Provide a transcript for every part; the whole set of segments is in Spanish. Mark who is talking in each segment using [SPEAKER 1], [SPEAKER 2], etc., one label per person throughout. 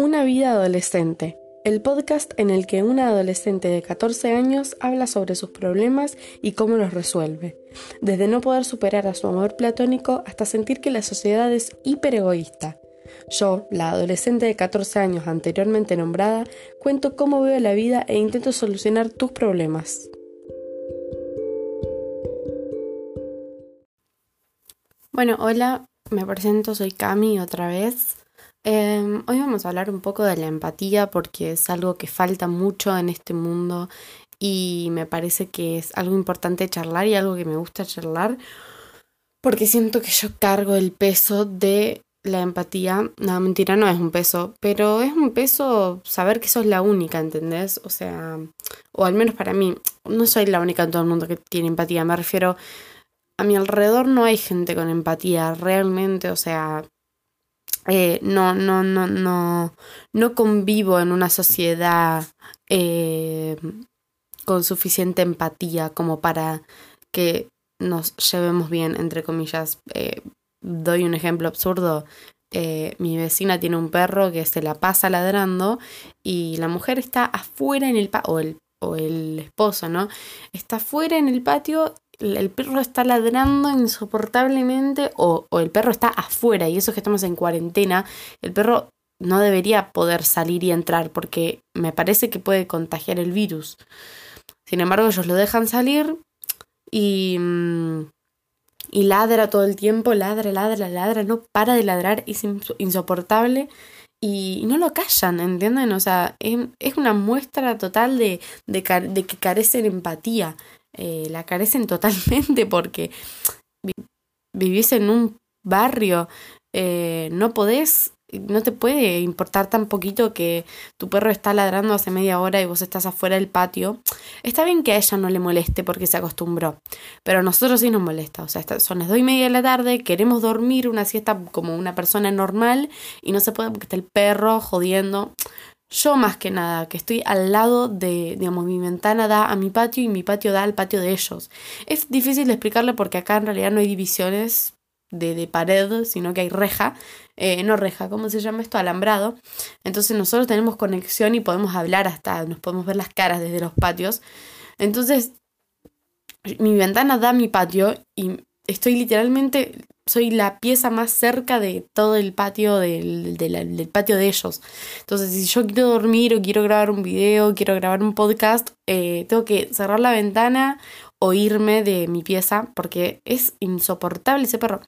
[SPEAKER 1] Una vida adolescente, el podcast en el que una adolescente de 14 años habla sobre sus problemas y cómo los resuelve, desde no poder superar a su amor platónico hasta sentir que la sociedad es hiperegoísta. Yo, la adolescente de 14 años anteriormente nombrada, cuento cómo veo la vida e intento solucionar tus problemas. Bueno, hola, me presento, soy Cami otra vez. Em, hoy vamos a hablar un poco de la empatía porque es algo que falta mucho en este mundo y me parece que es algo importante charlar y algo que me gusta charlar porque siento que yo cargo el peso de la empatía. No, mentira, no es un peso, pero es un peso saber que sos la única, ¿entendés? O sea, o al menos para mí, no soy la única en todo el mundo que tiene empatía, me refiero a mi alrededor no hay gente con empatía realmente, o sea, eh, no, no, no, no, no convivo en una sociedad eh, con suficiente empatía como para que nos llevemos bien, entre comillas. Eh, doy un ejemplo absurdo. mi vecina tiene un perro que se la pasa ladrando y la mujer está afuera en el patio, o el, o el esposo, ¿no? Está afuera en el patio el perro está ladrando insoportablemente o, el perro está afuera y eso es que estamos en cuarentena, el perro no debería poder salir y entrar porque me parece que puede contagiar el virus. Sin embargo, ellos lo dejan salir y, mm, y ladra todo el tiempo, ladra, ladra, ladra, no para de ladrar, es insoportable y no lo callan, ¿entienden? O sea, es, una muestra total de, de, de que carecen empatía. Eh, la carecen totalmente porque vivís en un barrio, eh, no podés, no te puede importar tan poquito que tu perro está ladrando hace media hora y vos estás afuera del patio. Está bien que a ella no le moleste porque se acostumbró, pero a nosotros sí nos molesta. O sea, son las dos y media de la tarde, queremos dormir una siesta como una persona normal y no se puede porque está el perro jodiendo. Yo más que nada, que estoy al lado de, digamos, mi ventana da a mi patio y mi patio da al patio de ellos. Es difícil de explicarle porque acá en realidad no hay divisiones de, de pared, sino que hay reja, eh, no reja, ¿cómo se llama esto? Alambrado. Entonces nosotros tenemos conexión y podemos hablar hasta, nos podemos ver las caras desde los patios. Entonces, mi ventana da a mi patio y estoy literalmente soy la pieza más cerca de todo el patio del, del, patio de ellos. Entonces, si yo quiero dormir o quiero grabar un video, quiero grabar un podcast, eh, tengo que cerrar la ventana o irme de mi pieza porque es insoportable ese perro.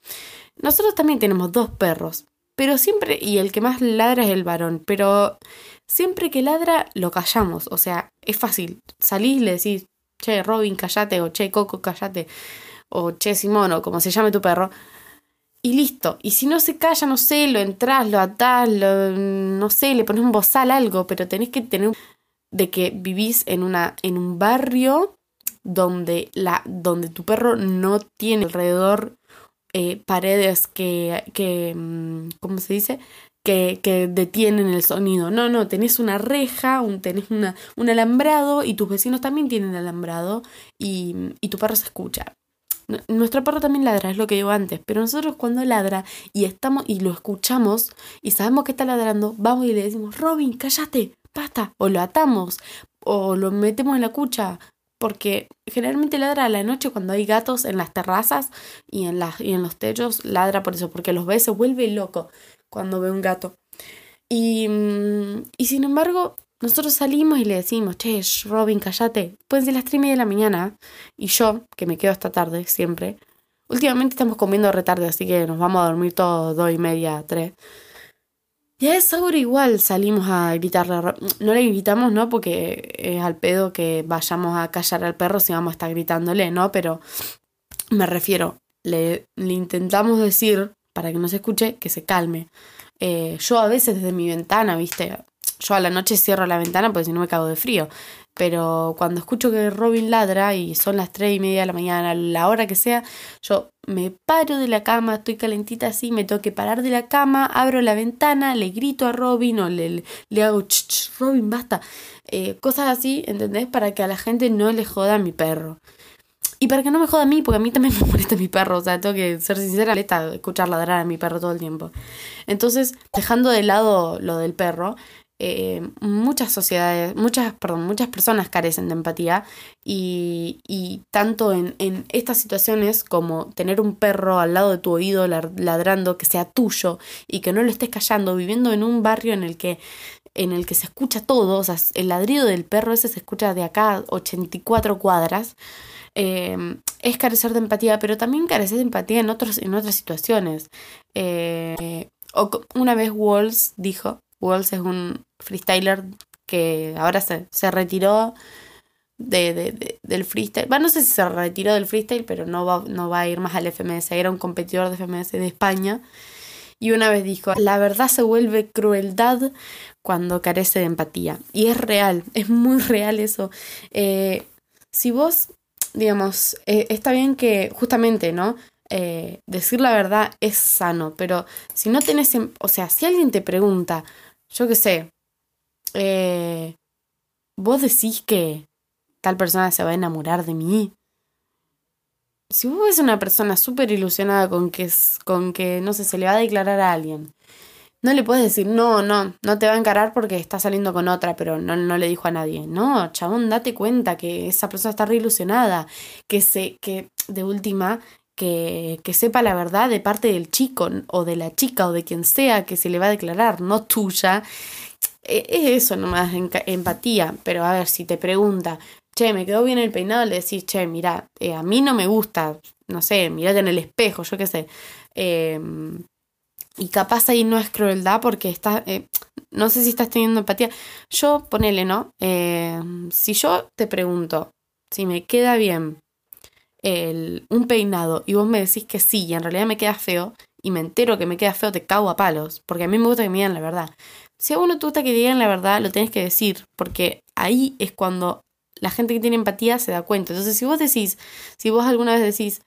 [SPEAKER 1] Nosotros también tenemos dos perros, pero siempre, y el que más ladra es el varón, pero siempre que ladra lo callamos, o sea, es fácil. Salís y le decís, che, Robin, callate, o che, Coco, callate, o che, Simón, o como se llame tu perro y listo. Y si no se calla, no sé, lo entras, lo atás, lo, no sé, le pones un bozal, algo, pero tenés que tener de que vivís en, una, en un barrio donde, la, donde tu perro no tiene alrededor eh, paredes que, que, mm, ¿cómo se dice? Que, que, detienen el sonido. No, no, tenés una reja, un, tenés una, un alambrado y tus vecinos también tienen alambrado y, y tu perro se escucha. Nuestro perro también ladra, es lo que digo antes, pero nosotros cuando ladra y estamos y lo escuchamos y sabemos que está ladrando, vamos y le decimos, Robin, cállate, basta, o lo atamos, o lo metemos en la cucha, porque generalmente ladra a la noche cuando hay gatos en las terrazas y en, las, y en los techos, ladra por eso, porque los ve, se vuelve loco cuando ve un gato. Y, mm, y sin embargo, nosotros salimos y le decimos, che, Robin, callate. Pueden ser las 3 y media de la mañana. Y yo, que me quedo hasta tarde siempre. Últimamente estamos comiendo retarde, así que nos vamos a dormir todos dos y media, tres. Y a esa hora igual salimos a gritarle. No le gritamos, ¿no? Porque es al pedo que vayamos a callar al perro si vamos a estar gritándole, ¿no? Pero me refiero, le, le intentamos decir, para que no se escuche, que se calme. Eh, yo a veces desde mi ventana, viste, yo a la noche cierro la ventana porque si no me cago de frío. Pero cuando escucho que Robin ladra y son las tres y media de la mañana, la hora que sea, yo me paro de la cama, estoy calentita así, me tengo que parar de la cama, abro la ventana, le grito a Robin o le, le hago ch, Robin, basta. Eh, cosas así, ¿entendés? Para que a la gente no le joda a mi perro. Y para que no me joda a mí, porque a mí también me molesta mi perro, o sea, tengo que ser sincera, molesta escuchar ladrar a mi perro todo el tiempo. Entonces, dejando de lado lo del perro, eh, muchas sociedades, muchas, perdón, muchas personas carecen de empatía y, y tanto en, en, estas situaciones como tener un perro al lado de tu oído ladrando que sea tuyo y que no lo estés callando, viviendo en un barrio en el que en el que se escucha todo, o sea, el ladrido del perro ese se escucha de acá 84 cuadras, eh, es carecer de empatía, pero también carecer de empatía en, otros, en otras situaciones. Eh, una vez Walls dijo, Walls es un freestyler que ahora se, se retiró de, de, del freestyle. Bueno, no sé si se retiró del freestyle, pero no va, no va a ir más al FMS. Era un competidor de FMS de España. Y una vez dijo, la verdad se vuelve crueldad cuando carece de empatía. Y es real, es muy real eso. Eh, si vos, digamos, eh, está bien que justamente, ¿no? Eh, decir la verdad es sano, pero si no tenés, em, o sea, si alguien te pregunta, yo qué sé, eh, vos decís que tal persona se va a enamorar de mí. Si vos ves una persona súper ilusionada con que, con que, no sé, se le va a declarar a alguien, no le puedes decir, no, no, no te va a encarar porque está saliendo con otra, pero no, no le dijo a nadie. No, chabón, date cuenta que esa persona está re ilusionada, que, se, que de última que, que, sepa la verdad de parte del chico o de la chica o de quien sea que se le va a declarar, no tuya. E, es eso nomás, empatía. Pero a ver, si te pregunta, che, me quedó bien el peinado, le decís, che, mira, eh, a mí no me gusta, no sé, mirate en el espejo, yo qué sé. Em, y capaz ahí no es crueldad porque está, eh, no sé si estás teniendo empatía. Yo, ponele, ¿no? Em, si yo te pregunto si me queda bien el, un peinado y vos me decís que sí y en realidad me queda feo y me entero que me queda feo, te cago a palos, porque a mí me gusta que me digan la verdad. Si a uno te gusta que digan la verdad, lo tienes que decir, porque ahí es cuando la gente que tiene empatía se da cuenta. Entonces, si vos decís, si vos alguna vez decís,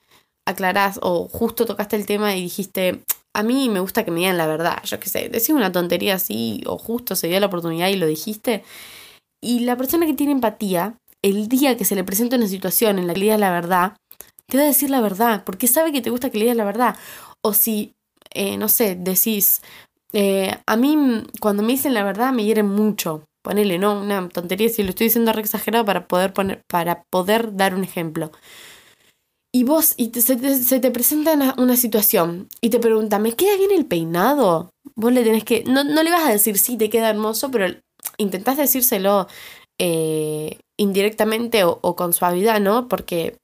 [SPEAKER 1] aclarás o justo tocaste el tema y dijiste, a mí me gusta que me digan la verdad, yo qué sé, decís una tontería así o justo se dio la oportunidad y lo dijiste, y la persona que tiene empatía, el día que se le presenta una situación en la que le digas la verdad, te va a decir la verdad, porque sabe que te gusta que le digas la verdad. O si, eh, no sé, decís, eh, a mí cuando me dicen la verdad me hieren mucho. Ponele, no, una tontería si lo estoy diciendo re exagerado para poder poner, para poder dar un ejemplo. Y vos, y se, te, presenta una, situación y te pregunta, ¿me queda bien el peinado? Vos le tenés que, no, no le vas a decir, sí, te queda hermoso, pero intentás decírselo eh, indirectamente o, o, con suavidad, ¿no? Porque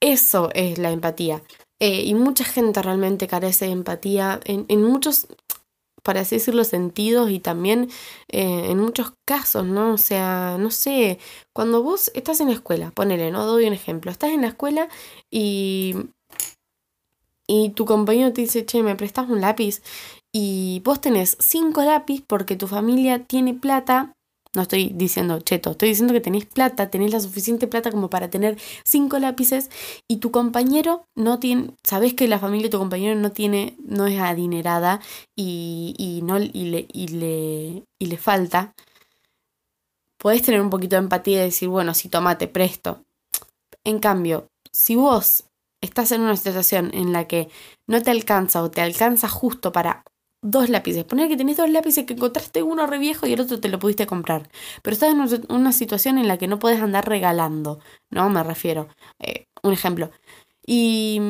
[SPEAKER 1] eso es la empatía. Eh, y mucha gente realmente carece de empatía en, en muchos, para así decirlo, sentidos y también eh, en muchos casos, ¿no? O sea, no sé, cuando vos estás en la escuela, ponele, ¿no? Doy un ejemplo, estás en la escuela y, y tu compañero te dice, che, ¿me prestas un lápiz? Y vos tenés cinco lápiz porque tu familia tiene plata no estoy diciendo cheto, estoy diciendo que tenéis plata, tenéis la suficiente plata como para tener cinco lápices y tu compañero no tiene, sabes que la familia de tu compañero no tiene, no es adinerada y, y no, y le, y le, y le falta. Podés tener un poquito de empatía y decir, bueno, si tomate, presto. En cambio, si vos estás en una situación en la que no te alcanza o te alcanza justo para dos lápices. Poner que tenés dos lápices que encontraste uno re viejo y el otro te lo pudiste comprar. Pero estás en una situación en la que no puedes andar regalando, ¿no? Me refiero. Eh, un ejemplo. Y,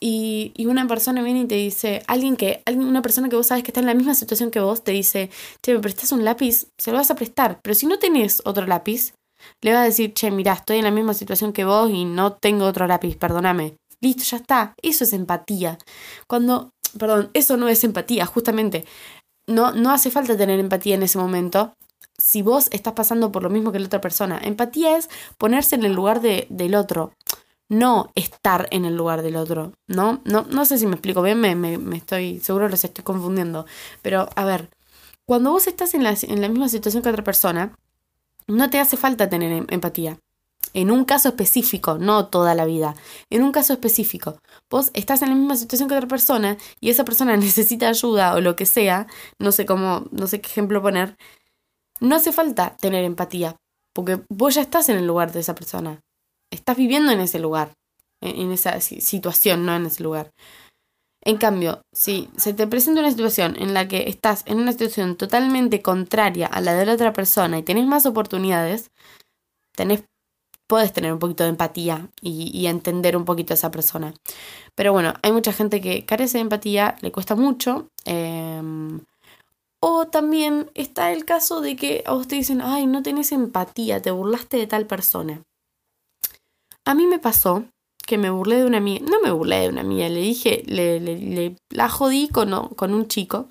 [SPEAKER 1] y, una persona viene y te dice, alguien que, una persona que vos sabes que está en la misma situación que vos, te dice, che, me prestas un lápiz, se lo vas a prestar. Pero si no tenés otro lápiz, le vas a decir, che, mira, estoy en la misma situación que vos y no tengo otro lápiz, perdóname. Listo, ya está. Eso es empatía. Cuando perdón, eso no es empatía, justamente. No, no hace falta tener empatía en ese momento si vos estás pasando por lo mismo que la otra persona. Empatía es ponerse en el lugar de, del otro, no estar en el lugar del otro, ¿no? No, no sé si me explico bien, me, me, estoy, seguro los estoy confundiendo. Pero, a ver, cuando vos estás en la, en la misma situación que otra persona, no te hace falta tener em, empatía en un caso específico, no toda la vida, en un caso específico. Vos estás en la misma situación que otra persona y esa persona necesita ayuda o lo que sea, no sé cómo, no sé qué ejemplo poner, no hace falta tener empatía, porque vos ya estás en el lugar de esa persona, estás viviendo en ese lugar. en esa situación, no en ese lugar. En cambio, si se te presenta una situación en la que estás en una situación totalmente contraria a la de la otra persona y tenés más oportunidades, tenés, puedes tener un poquito de empatía y, entender un poquito a esa persona. Pero bueno, hay mucha gente que carece de empatía, le cuesta mucho. Em, o también está el caso de que a vos te dicen, ay, no tenés empatía, te burlaste de tal persona. A mí me pasó que me burlé de una amiga, no me burlé de una amiga, le dije, le, le, la jodí con, con un chico.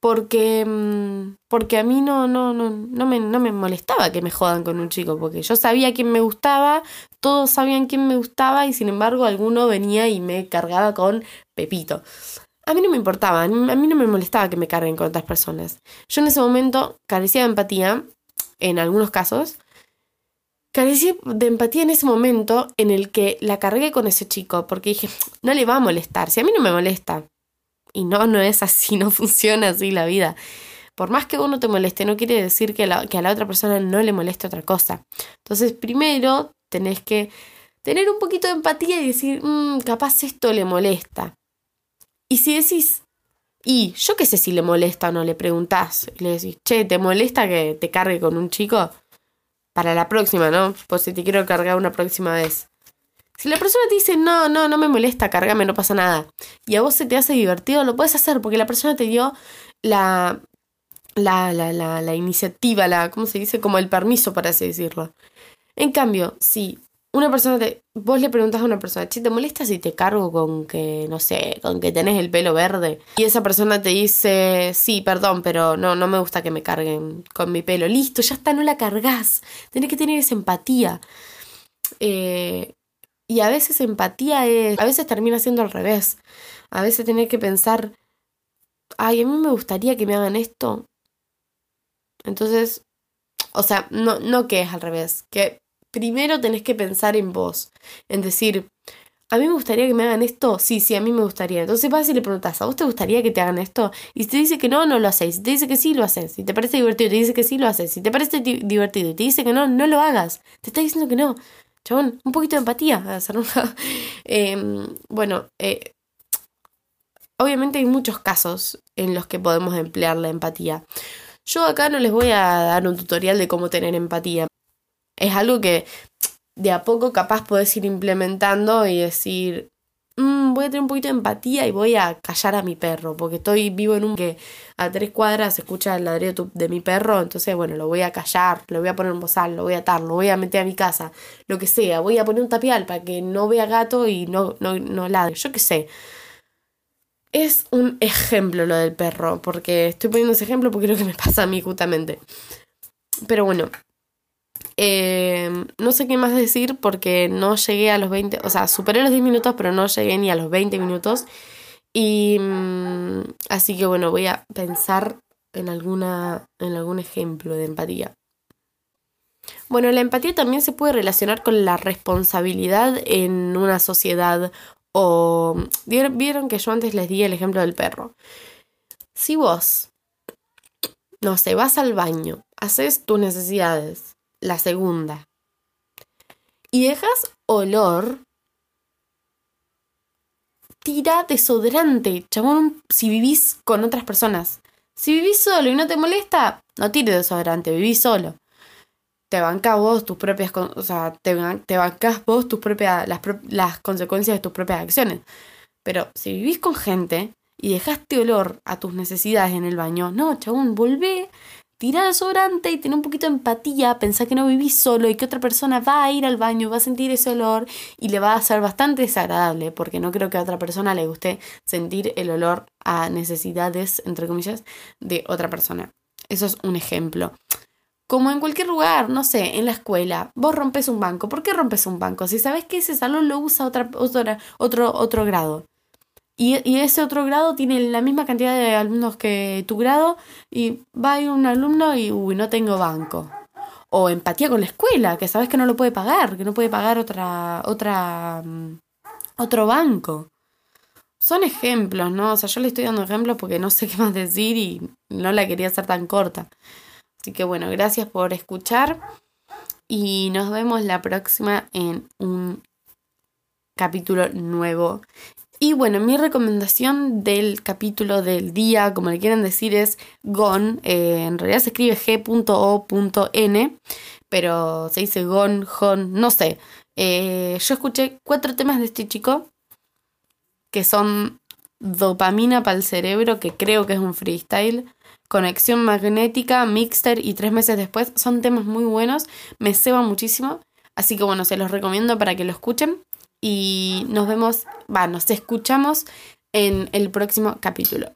[SPEAKER 1] Porque, mm, porque a mí no, no, no, no, me, no me molestaba que me jodan con un chico, porque yo sabía quién me gustaba, todos sabían quién me gustaba y sin embargo alguno venía y me cargaba con Pepito. A mí no me importaba, a mí no me molestaba que me carguen con otras personas. Yo en ese momento carecía de empatía, en algunos casos, carecí de empatía en ese momento en el que la cargué con ese chico, porque dije, no le va a molestar, si a mí no me molesta. Y no, no es así, no funciona así la vida. Por más que uno te moleste, no quiere decir que, que a la otra persona no le moleste otra cosa. Entonces, primero tenés que tener un poquito de empatía y decir, mm, capaz esto le molesta. Y si decís, y yo qué sé si le molesta o no, le preguntás y le decís, che, ¿te molesta que te cargue con un chico? para la próxima, ¿no? Por si te quiero cargar una próxima vez. Si la persona te dice, no, no, no me molesta, cargame, no pasa nada, y a vos se te hace divertido, lo puedes hacer porque la persona te dio la, la, la, la, la iniciativa, la, ¿cómo se dice? Como el permiso, para así decirlo. En cambio, si una persona te. Vos le preguntas a una persona, che, ¿te molesta si te cargo con que, no sé, con que tenés el pelo verde? Y esa persona te dice, sí, perdón, pero no, no me gusta que me carguen con mi pelo. Listo, ya está, no la cargas. Tenés que tener esa empatía. Eh, y a veces empatía es. A veces termina siendo al revés. A veces tenés que pensar, ay, a mí me gustaría que me hagan esto. Entonces, o sea, no, no que es al revés, que primero tenés que pensar en vos, en decir, a mí me gustaría que me hagan esto, sí, sí, a mí me gustaría. Entonces vas y le preguntas, ¿a vos te gustaría que te hagan esto? Y si te dice que no, no lo haces. Si te dice que sí, lo haces. Si te parece divertido, te dice que sí, lo haces. Si te parece divertido y te dice que no, no lo hagas. Te está diciendo que no. Chabón, un poquito de empatía. eh, bueno, eh, obviamente hay muchos casos en los que podemos emplear la empatía. Yo acá no les voy a dar un tutorial de cómo tener empatía. Es algo que de a poco capaz podés ir implementando y decir, voy a tener un poquito de empatía y voy a callar a mi perro, porque estoy vivo en un que a tres cuadras escucha el ladrido de mi perro, entonces bueno, lo voy a callar, lo voy a poner en bozal, lo voy a atar, lo voy a meter a mi casa, lo que sea, voy a poner un tapial para que no vea gato y no, no, no ladre, yo qué sé. Es un ejemplo lo del perro, porque estoy poniendo ese ejemplo porque es lo que me pasa a mí justamente. Pero bueno, Em, no sé qué más decir porque no llegué a los 20, o sea, superé los 10 minutos, pero no llegué ni a los 20 minutos. Y mm, así que bueno, voy a pensar en, alguna, en algún ejemplo de empatía. Bueno, la empatía también se puede relacionar con la responsabilidad en una sociedad o... Vieron que yo antes les di el ejemplo del perro. Si vos, no sé, vas al baño, haces tus necesidades, la segunda. Y dejas olor. Tira desodorante, chabón, si vivís con otras personas. Si vivís solo y no te molesta, no tires desodorante, vivís solo. Te bancas vos tus propias, o sea, te, te bancas vos tus propias, las, las consecuencias de tus propias acciones. Pero si vivís con gente y dejaste olor a tus necesidades en el baño, no, chabón, volvé Tira el sobrante y tener un poquito de empatía, pensar que no vivís solo y que otra persona va a ir al baño, va a sentir ese olor y le va a ser bastante desagradable, porque no creo que a otra persona le guste sentir el olor a necesidades, entre comillas, de otra persona. Eso es un ejemplo. Como en cualquier lugar, no sé, en la escuela, vos rompes un banco. ¿Por qué rompes un banco? Si sabes que ese salón lo usa otra, otra, otro, otro grado. Y, ese otro grado tiene la misma cantidad de alumnos que tu grado y va a ir un alumno y, uy, no tengo banco. O empatía con la escuela, que sabes que no lo puede pagar, que no puede pagar otra, otra, mm, otro banco. Son ejemplos, ¿no? O sea, yo le estoy dando ejemplos porque no sé qué más decir y no la quería hacer tan corta. Así que bueno, gracias por escuchar y nos vemos la próxima en un capítulo nuevo. Y bueno, mi recomendación del capítulo del día, como le quieren decir, es GON. Eh, en realidad se escribe g.o.n, pero se dice GON, JON, no sé. Eh, yo escuché cuatro temas de este chico que son dopamina para el cerebro, que creo que es un freestyle. Conexión magnética, mixter y tres meses después. Son temas muy buenos, me ceba muchísimo. Así que bueno, se los recomiendo para que lo escuchen y nos vemos, va, nos escuchamos en el próximo capítulo.